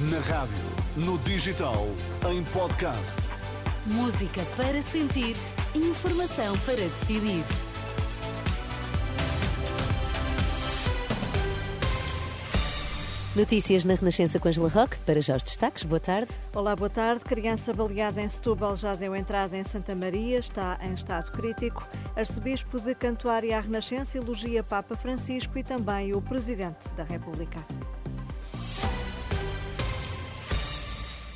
Na rádio, no digital, em podcast. Música para sentir, informação para decidir. Notícias na Renascença com Angela Roque. Para já os destaques. Boa tarde. Olá, boa tarde. Criança baleada em Setúbal já deu entrada em Santa Maria, está em estado crítico. Arcebispo de Cantuária à Renascença elogia Papa Francisco e também o Presidente da República.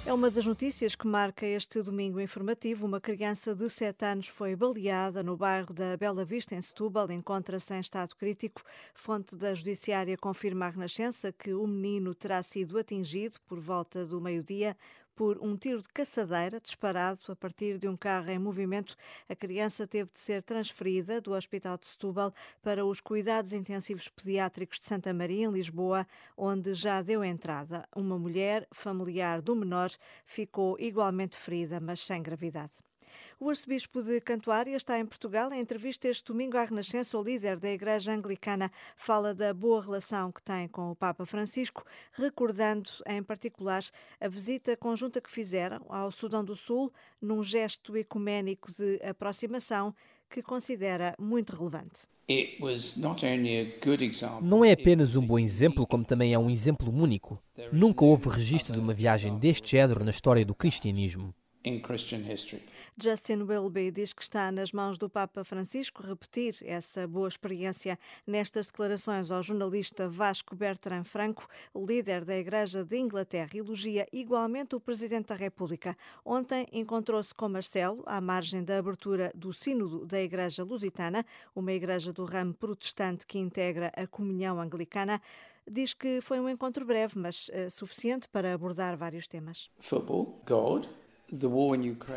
É uma das notícias que marca este domingo informativo. Uma criança de 7 anos foi baleada no bairro da Bela Vista, em Setúbal. Encontra-se em estado crítico. Fonte da Judiciária confirma à Renascença que o menino terá sido atingido por volta do meio-dia por um tiro de caçadeira disparado a partir de um carro em movimento. A criança teve de ser transferida do Hospital de Setúbal para os Cuidados Intensivos Pediátricos de Santa Maria, em Lisboa, onde já deu entrada. Uma mulher, familiar do menor, ficou igualmente ferida, mas sem gravidade. O arcebispo de Cantuária está em Portugal. Em entrevista este domingo à Renascença, o líder da Igreja Anglicana fala da boa relação que tem com o Papa Francisco, recordando em particular a visita conjunta que fizeram ao Sudão do Sul, num gesto ecuménico de aproximação que considera muito relevante. Não é apenas um bom exemplo, como também é um exemplo único. Nunca houve registro de uma viagem deste género na história do cristianismo. Justin Wilby diz que está nas mãos do Papa Francisco repetir essa boa experiência. Nestas declarações ao jornalista Vasco Bertrand Franco, o líder da Igreja de Inglaterra elogia igualmente o Presidente da República. Ontem encontrou-se com Marcelo, à margem da abertura do Sínodo da Igreja Lusitana, uma igreja do ramo protestante que integra a comunhão anglicana diz que foi um encontro breve, mas uh, suficiente para abordar vários temas. Football, God,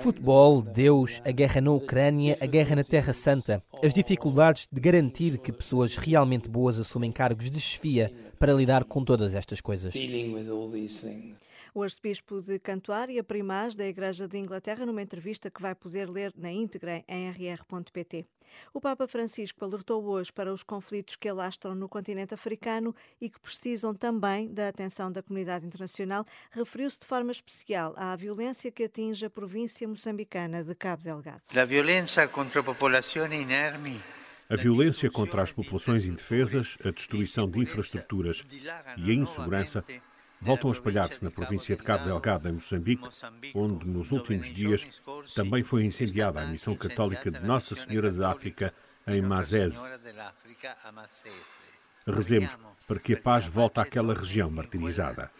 Futebol, Deus, a guerra na Ucrânia, a guerra na Terra Santa, as dificuldades de garantir que pessoas realmente boas assumem cargos de chefia para lidar com todas estas coisas. O arcebispo de Cantuária, primaz da Igreja de Inglaterra, numa entrevista que vai poder ler na íntegra em rr.pt. O Papa Francisco alertou hoje para os conflitos que alastram no continente africano e que precisam também da atenção da comunidade internacional. Referiu-se de forma especial à violência que atinge a província moçambicana de Cabo Delgado. A violência contra a população inerme a violência contra as populações indefesas, a destruição de infraestruturas e a insegurança voltam a espalhar-se na província de Cabo Delgado, em Moçambique, onde nos últimos dias também foi incendiada a missão católica de Nossa Senhora da África em Mazese. Rezemos para que a paz volte àquela região martirizada.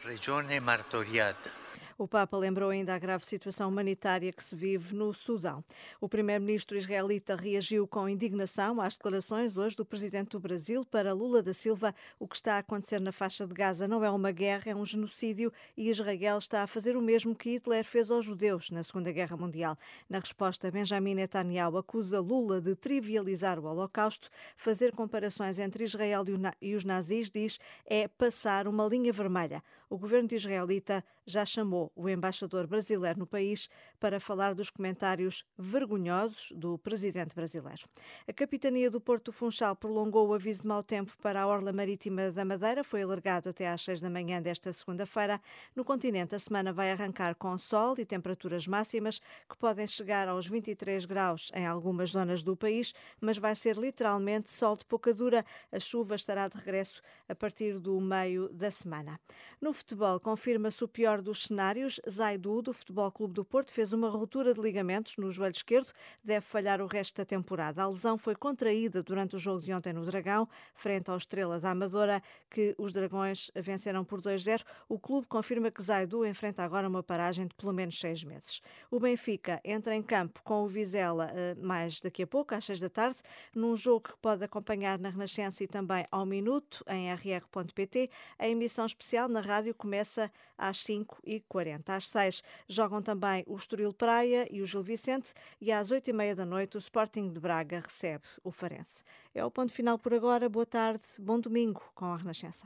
O Papa lembrou ainda a grave situação humanitária que se vive no Sudão. O primeiro-ministro israelita reagiu com indignação às declarações hoje do presidente do Brasil para Lula da Silva. O que está a acontecer na faixa de Gaza não é uma guerra, é um genocídio e Israel está a fazer o mesmo que Hitler fez aos judeus na Segunda Guerra Mundial. Na resposta, Benjamin Netanyahu acusa Lula de trivializar o Holocausto. Fazer comparações entre Israel e os nazis, diz, é passar uma linha vermelha. O governo israelita já chamou o embaixador brasileiro no país para falar dos comentários vergonhosos do presidente brasileiro. A capitania do Porto Funchal prolongou o aviso de mau tempo para a orla marítima da Madeira, foi alargado até às 6 da manhã desta segunda-feira. No continente, a semana vai arrancar com sol e temperaturas máximas que podem chegar aos 23 graus em algumas zonas do país, mas vai ser literalmente sol de pouca dura. A chuva estará de regresso a partir do meio da semana. No futebol, confirma-se o pior dos cenários Zaidu, do Futebol Clube do Porto, fez uma ruptura de ligamentos no joelho esquerdo, deve falhar o resto da temporada. A lesão foi contraída durante o jogo de ontem no Dragão, frente ao Estrela da Amadora, que os Dragões venceram por 2-0. O clube confirma que Zaidu enfrenta agora uma paragem de pelo menos seis meses. O Benfica entra em campo com o Vizela eh, mais daqui a pouco, às seis da tarde, num jogo que pode acompanhar na Renascença e também ao minuto em rr.pt. A emissão especial na rádio começa às 5h40. 40 Às 6 jogam também o Estoril Praia e o Gil Vicente e às 8 e meia da noite o Sporting de Braga recebe o Farense. É o ponto final por agora. Boa tarde, bom domingo com a Renascença.